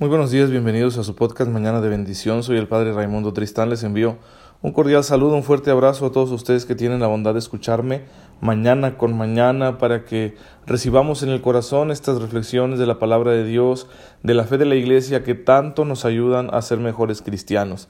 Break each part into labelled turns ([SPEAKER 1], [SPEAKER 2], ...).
[SPEAKER 1] Muy buenos días, bienvenidos a su podcast Mañana de Bendición. Soy el Padre Raimundo Tristán. Les envío un cordial saludo, un fuerte abrazo a todos ustedes que tienen la bondad de escucharme mañana con mañana para que recibamos en el corazón estas reflexiones de la palabra de Dios, de la fe de la Iglesia que tanto nos ayudan a ser mejores cristianos.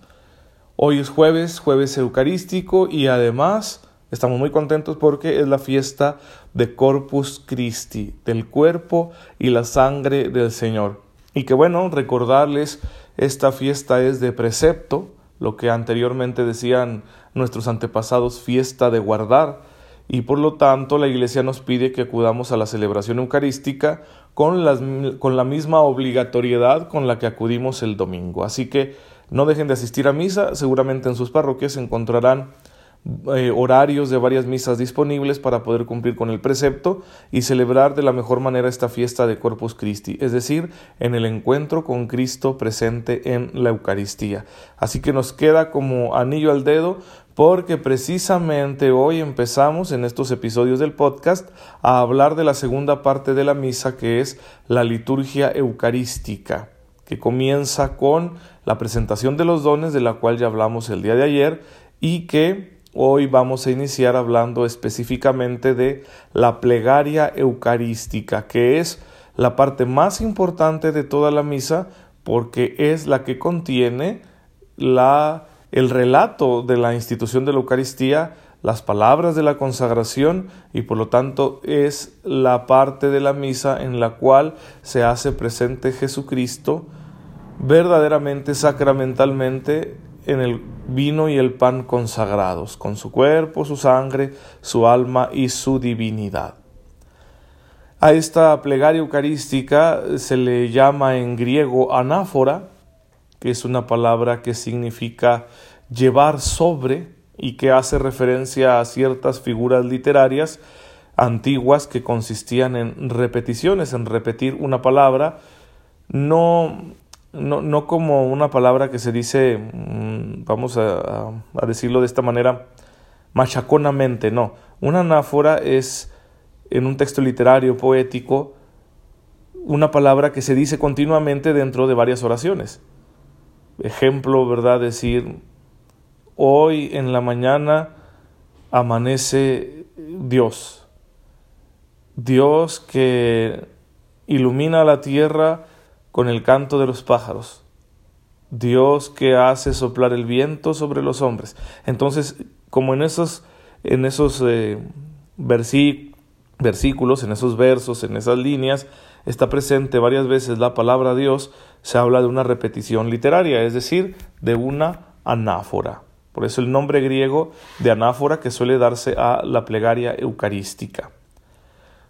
[SPEAKER 1] Hoy es jueves, jueves eucarístico y además estamos muy contentos porque es la fiesta de Corpus Christi, del cuerpo y la sangre del Señor. Y que bueno, recordarles, esta fiesta es de precepto, lo que anteriormente decían nuestros antepasados, fiesta de guardar, y por lo tanto la Iglesia nos pide que acudamos a la celebración eucarística con, las, con la misma obligatoriedad con la que acudimos el domingo. Así que no dejen de asistir a misa, seguramente en sus parroquias encontrarán eh, horarios de varias misas disponibles para poder cumplir con el precepto y celebrar de la mejor manera esta fiesta de Corpus Christi, es decir, en el encuentro con Cristo presente en la Eucaristía. Así que nos queda como anillo al dedo porque precisamente hoy empezamos en estos episodios del podcast a hablar de la segunda parte de la misa que es la liturgia eucarística que comienza con la presentación de los dones de la cual ya hablamos el día de ayer y que Hoy vamos a iniciar hablando específicamente de la plegaria eucarística, que es la parte más importante de toda la misa porque es la que contiene la, el relato de la institución de la Eucaristía, las palabras de la consagración y por lo tanto es la parte de la misa en la cual se hace presente Jesucristo verdaderamente sacramentalmente en el vino y el pan consagrados, con su cuerpo, su sangre, su alma y su divinidad. A esta plegaria eucarística se le llama en griego anáfora, que es una palabra que significa llevar sobre y que hace referencia a ciertas figuras literarias antiguas que consistían en repeticiones, en repetir una palabra, no no, no como una palabra que se dice, mm, vamos a, decirlo de esta manera, machaconamente, no. Una anáfora es, en un texto literario, poético, una palabra que se dice continuamente dentro de varias oraciones. Ejemplo, ¿verdad? Decir, hoy en la mañana amanece Dios. Dios que ilumina la tierra con el canto de los pájaros. Dios que hace soplar el viento sobre los hombres. Entonces, como en esos, en esos eh, versículos, en esos versos, en esas líneas, está presente varias veces la palabra Dios, se habla de una repetición literaria, es decir, de una anáfora. Por eso el nombre griego de anáfora que suele darse a la plegaria eucarística.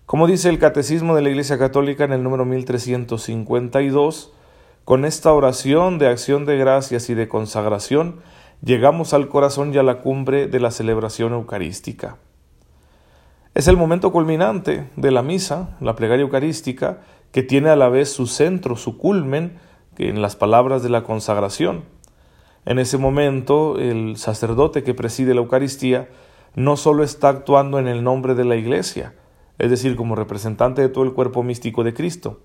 [SPEAKER 1] Como dice el Catecismo de la Iglesia Católica en el número 1352, con esta oración de acción de gracias y de consagración, llegamos al corazón y a la cumbre de la celebración eucarística. Es el momento culminante de la misa, la plegaria eucarística, que tiene a la vez su centro, su culmen, en las palabras de la consagración. En ese momento, el sacerdote que preside la Eucaristía no solo está actuando en el nombre de la Iglesia, es decir, como representante de todo el cuerpo místico de Cristo,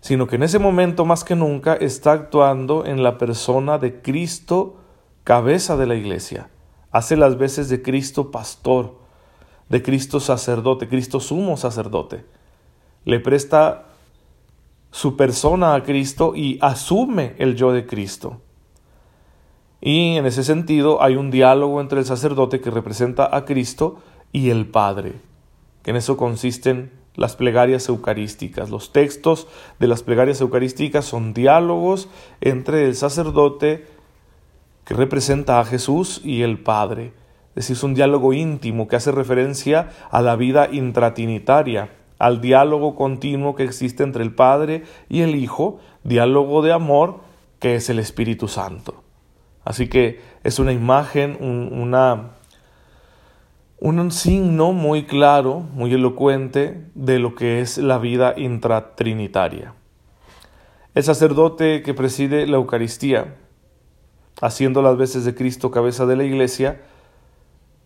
[SPEAKER 1] sino que en ese momento más que nunca está actuando en la persona de Cristo, cabeza de la iglesia. Hace las veces de Cristo pastor, de Cristo sacerdote, Cristo sumo sacerdote. Le presta su persona a Cristo y asume el yo de Cristo. Y en ese sentido hay un diálogo entre el sacerdote que representa a Cristo y el Padre en eso consisten las plegarias eucarísticas. Los textos de las plegarias eucarísticas son diálogos entre el sacerdote que representa a Jesús y el Padre. Es decir, es un diálogo íntimo que hace referencia a la vida intratrinitaria, al diálogo continuo que existe entre el Padre y el Hijo, diálogo de amor que es el Espíritu Santo. Así que es una imagen, una un signo muy claro, muy elocuente de lo que es la vida intratrinitaria. El sacerdote que preside la Eucaristía, haciendo las veces de Cristo cabeza de la Iglesia,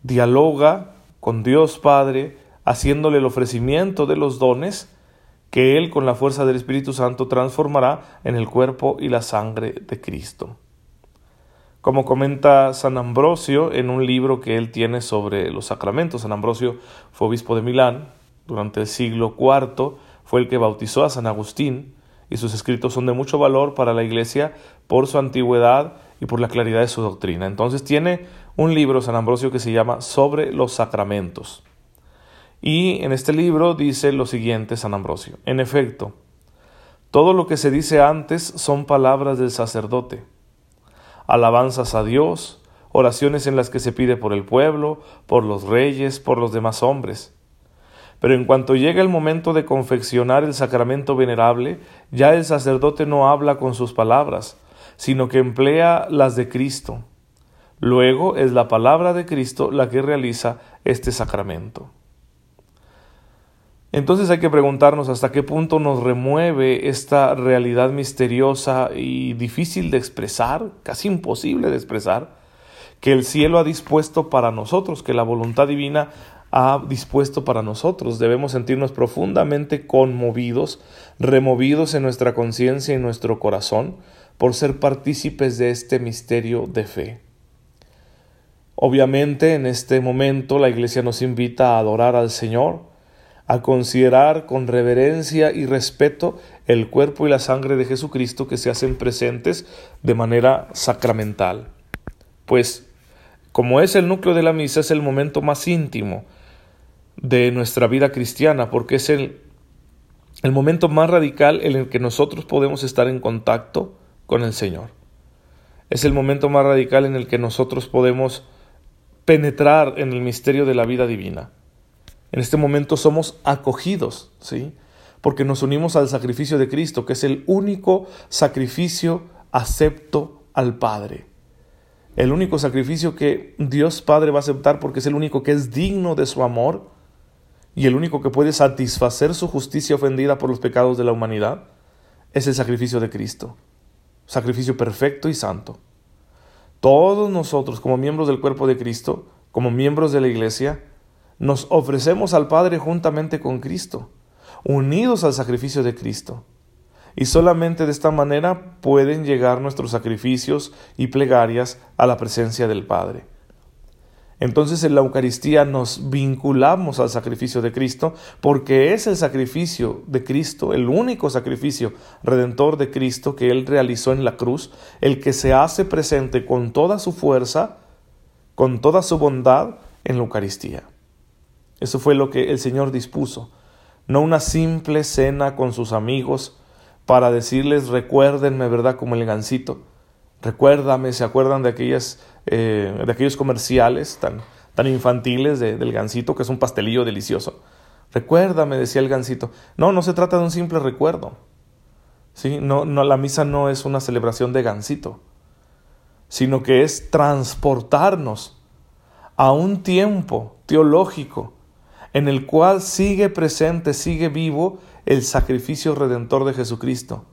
[SPEAKER 1] dialoga con Dios Padre, haciéndole el ofrecimiento de los dones que Él con la fuerza del Espíritu Santo transformará en el cuerpo y la sangre de Cristo. Como comenta San Ambrosio en un libro que él tiene sobre los sacramentos, San Ambrosio fue obispo de Milán durante el siglo IV, fue el que bautizó a San Agustín, y sus escritos son de mucho valor para la Iglesia por su antigüedad y por la claridad de su doctrina. Entonces tiene un libro, San Ambrosio, que se llama Sobre los Sacramentos. Y en este libro dice lo siguiente San Ambrosio. En efecto, todo lo que se dice antes son palabras del sacerdote, alabanzas a Dios, oraciones en las que se pide por el pueblo, por los reyes, por los demás hombres. Pero en cuanto llega el momento de confeccionar el sacramento venerable, ya el sacerdote no habla con sus palabras, sino que emplea las de Cristo. Luego es la palabra de Cristo la que realiza este sacramento. Entonces hay que preguntarnos hasta qué punto nos remueve esta realidad misteriosa y difícil de expresar, casi imposible de expresar, que el cielo ha dispuesto para nosotros, que la voluntad divina ha dispuesto para nosotros. Debemos sentirnos profundamente conmovidos, removidos en nuestra conciencia y nuestro corazón por ser partícipes de este misterio de fe. Obviamente en este momento la Iglesia nos invita a adorar al Señor, a considerar con reverencia y respeto el cuerpo y la sangre de Jesucristo que se hacen presentes de manera sacramental. Pues, como es el núcleo de la misa, es el momento más íntimo de nuestra vida cristiana, porque es el, el momento más radical en el que nosotros podemos estar en contacto con el Señor. Es el momento más radical en el que nosotros podemos penetrar en el misterio de la vida divina. En este momento somos acogidos, ¿sí? Porque nos unimos al sacrificio de Cristo, que es el único sacrificio acepto al Padre. El único sacrificio que Dios Padre va a aceptar porque es el único que es digno de su amor y el único que puede satisfacer su justicia ofendida por los pecados de la humanidad es el sacrificio de Cristo. Sacrificio perfecto y santo. Todos nosotros como miembros del cuerpo de Cristo, como miembros de la Iglesia, nos ofrecemos al Padre juntamente con Cristo, unidos al sacrificio de Cristo. Y solamente de esta manera pueden llegar nuestros sacrificios y plegarias a la presencia del Padre. Entonces en la Eucaristía nos vinculamos al sacrificio de Cristo porque es el sacrificio de Cristo, el único sacrificio redentor de Cristo que Él realizó en la cruz, el que se hace presente con toda su fuerza, con toda su bondad en la Eucaristía. Eso fue lo que el Señor dispuso, no una simple cena con sus amigos para decirles recuérdenme, ¿verdad? Como el gancito. Recuérdame, ¿se acuerdan de, aquellas, eh, de aquellos comerciales tan, tan infantiles del gancito, que es un pastelillo delicioso? Recuérdame, decía el gancito. No, no se trata de un simple recuerdo. ¿sí? No, no, la misa no es una celebración de gancito, sino que es transportarnos a un tiempo teológico en el cual sigue presente, sigue vivo el sacrificio redentor de Jesucristo.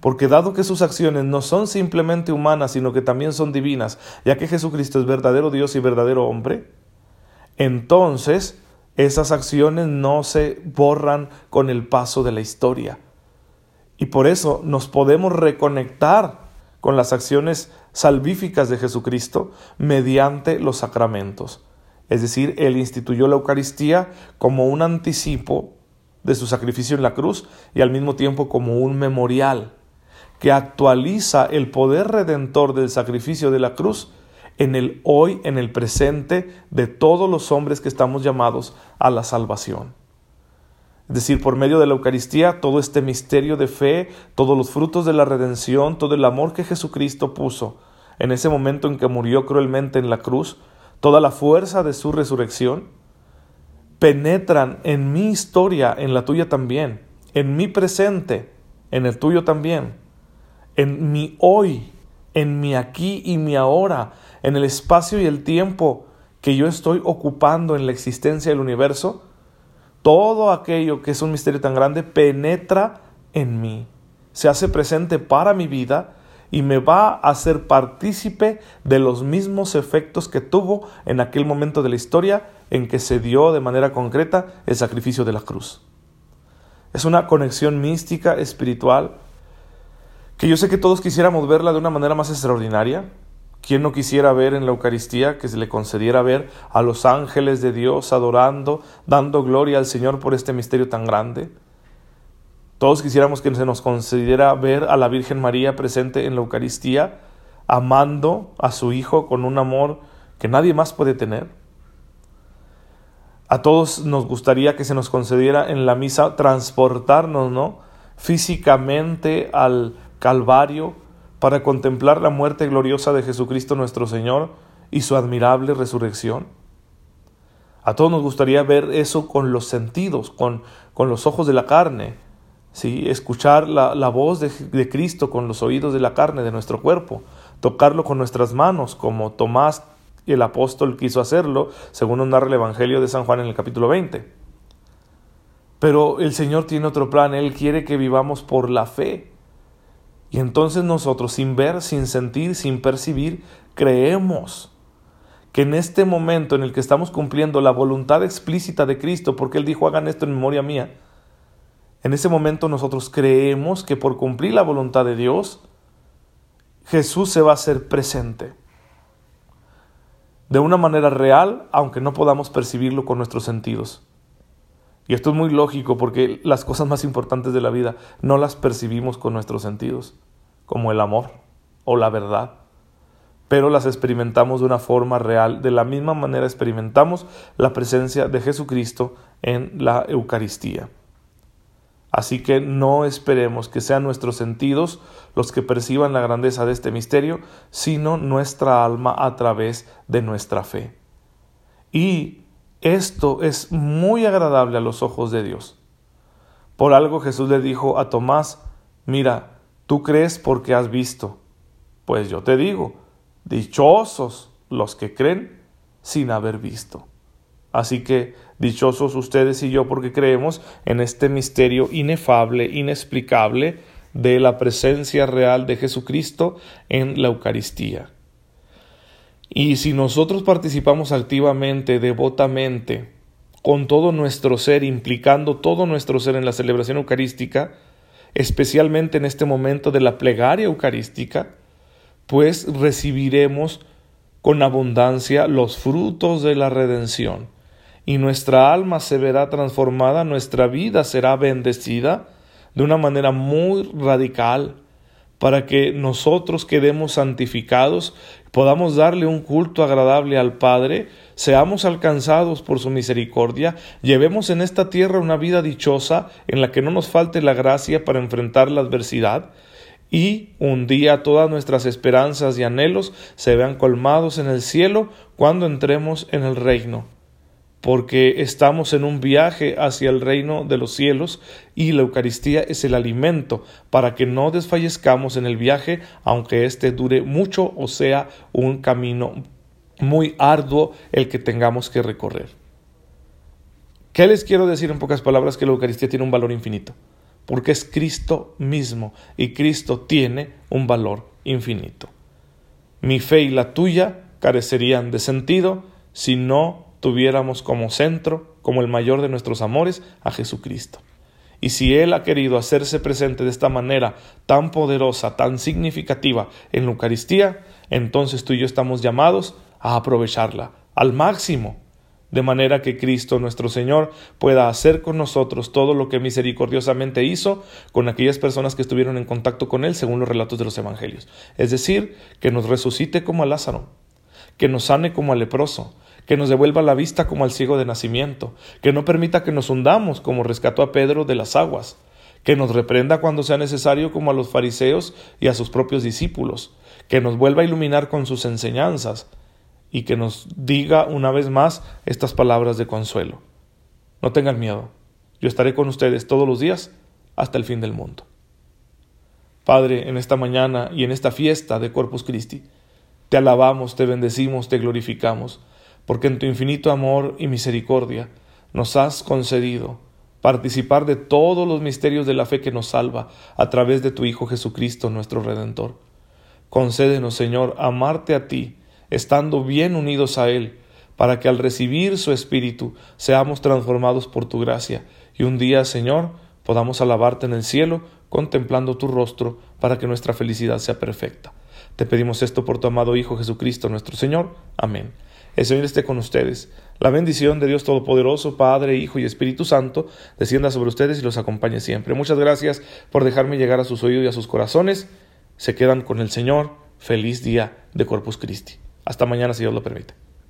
[SPEAKER 1] Porque dado que sus acciones no son simplemente humanas, sino que también son divinas, ya que Jesucristo es verdadero Dios y verdadero hombre, entonces esas acciones no se borran con el paso de la historia. Y por eso nos podemos reconectar con las acciones salvíficas de Jesucristo mediante los sacramentos. Es decir, Él instituyó la Eucaristía como un anticipo de su sacrificio en la cruz y al mismo tiempo como un memorial que actualiza el poder redentor del sacrificio de la cruz en el hoy, en el presente de todos los hombres que estamos llamados a la salvación. Es decir, por medio de la Eucaristía, todo este misterio de fe, todos los frutos de la redención, todo el amor que Jesucristo puso en ese momento en que murió cruelmente en la cruz, toda la fuerza de su resurrección, penetran en mi historia, en la tuya también, en mi presente, en el tuyo también, en mi hoy, en mi aquí y mi ahora, en el espacio y el tiempo que yo estoy ocupando en la existencia del universo, todo aquello que es un misterio tan grande penetra en mí, se hace presente para mi vida y me va a hacer partícipe de los mismos efectos que tuvo en aquel momento de la historia en que se dio de manera concreta el sacrificio de la cruz. Es una conexión mística, espiritual, que yo sé que todos quisiéramos verla de una manera más extraordinaria. ¿Quién no quisiera ver en la Eucaristía que se le concediera ver a los ángeles de Dios adorando, dando gloria al Señor por este misterio tan grande? Todos quisiéramos que se nos concediera ver a la Virgen María presente en la Eucaristía, amando a su Hijo con un amor que nadie más puede tener. A todos nos gustaría que se nos concediera en la misa transportarnos, ¿no? físicamente al Calvario para contemplar la muerte gloriosa de Jesucristo nuestro Señor y su admirable resurrección. A todos nos gustaría ver eso con los sentidos, con, con los ojos de la carne, escuchar la, la voz de, de Cristo con los oídos de la carne, de nuestro cuerpo, tocarlo con nuestras manos, como Tomás el apóstol quiso hacerlo, según nos narra el Evangelio de San Juan en el capítulo 20. Pero el Señor tiene otro plan, Él quiere que vivamos por la fe. Y entonces nosotros, sin ver, sin sentir, sin percibir, creemos que en este momento en el que estamos cumpliendo la voluntad explícita de Cristo, porque Él dijo hagan esto en memoria mía, en ese momento nosotros creemos que por cumplir la voluntad de Dios, Jesús se va a hacer presente. De una manera real, aunque no podamos percibirlo con nuestros sentidos. Y esto es muy lógico porque las cosas más importantes de la vida no las percibimos con nuestros sentidos, como el amor o la verdad, pero las experimentamos de una forma real. De la misma manera experimentamos la presencia de Jesucristo en la Eucaristía. Así que no esperemos que sean nuestros sentidos los que perciban la grandeza de este misterio, sino nuestra alma a través de nuestra fe. Y esto es muy agradable a los ojos de Dios. Por algo Jesús le dijo a Tomás, mira, tú crees porque has visto. Pues yo te digo, dichosos los que creen sin haber visto. Así que dichosos ustedes y yo porque creemos en este misterio inefable, inexplicable de la presencia real de Jesucristo en la Eucaristía. Y si nosotros participamos activamente, devotamente, con todo nuestro ser, implicando todo nuestro ser en la celebración eucarística, especialmente en este momento de la plegaria eucarística, pues recibiremos con abundancia los frutos de la redención y nuestra alma se verá transformada, nuestra vida será bendecida de una manera muy radical para que nosotros quedemos santificados, podamos darle un culto agradable al Padre, seamos alcanzados por su misericordia, llevemos en esta tierra una vida dichosa en la que no nos falte la gracia para enfrentar la adversidad, y un día todas nuestras esperanzas y anhelos se vean colmados en el cielo cuando entremos en el reino porque estamos en un viaje hacia el reino de los cielos y la Eucaristía es el alimento para que no desfallezcamos en el viaje, aunque éste dure mucho o sea un camino muy arduo el que tengamos que recorrer. ¿Qué les quiero decir en pocas palabras? Que la Eucaristía tiene un valor infinito, porque es Cristo mismo y Cristo tiene un valor infinito. Mi fe y la tuya carecerían de sentido si no tuviéramos como centro, como el mayor de nuestros amores, a Jesucristo. Y si Él ha querido hacerse presente de esta manera tan poderosa, tan significativa en la Eucaristía, entonces tú y yo estamos llamados a aprovecharla al máximo, de manera que Cristo nuestro Señor pueda hacer con nosotros todo lo que misericordiosamente hizo con aquellas personas que estuvieron en contacto con Él según los relatos de los Evangelios. Es decir, que nos resucite como a Lázaro, que nos sane como al leproso, que nos devuelva la vista como al ciego de nacimiento, que no permita que nos hundamos como rescató a Pedro de las aguas, que nos reprenda cuando sea necesario como a los fariseos y a sus propios discípulos, que nos vuelva a iluminar con sus enseñanzas y que nos diga una vez más estas palabras de consuelo. No tengan miedo, yo estaré con ustedes todos los días hasta el fin del mundo. Padre, en esta mañana y en esta fiesta de Corpus Christi, te alabamos, te bendecimos, te glorificamos porque en tu infinito amor y misericordia nos has concedido participar de todos los misterios de la fe que nos salva a través de tu Hijo Jesucristo nuestro Redentor. Concédenos, Señor, amarte a ti, estando bien unidos a Él, para que al recibir su Espíritu seamos transformados por tu gracia y un día, Señor, podamos alabarte en el cielo, contemplando tu rostro, para que nuestra felicidad sea perfecta. Te pedimos esto por tu amado Hijo Jesucristo nuestro Señor. Amén. El Señor esté con ustedes. La bendición de Dios Todopoderoso, Padre, Hijo y Espíritu Santo, descienda sobre ustedes y los acompañe siempre. Muchas gracias por dejarme llegar a sus oídos y a sus corazones. Se quedan con el Señor. Feliz día de Corpus Christi. Hasta mañana, si Dios lo permite.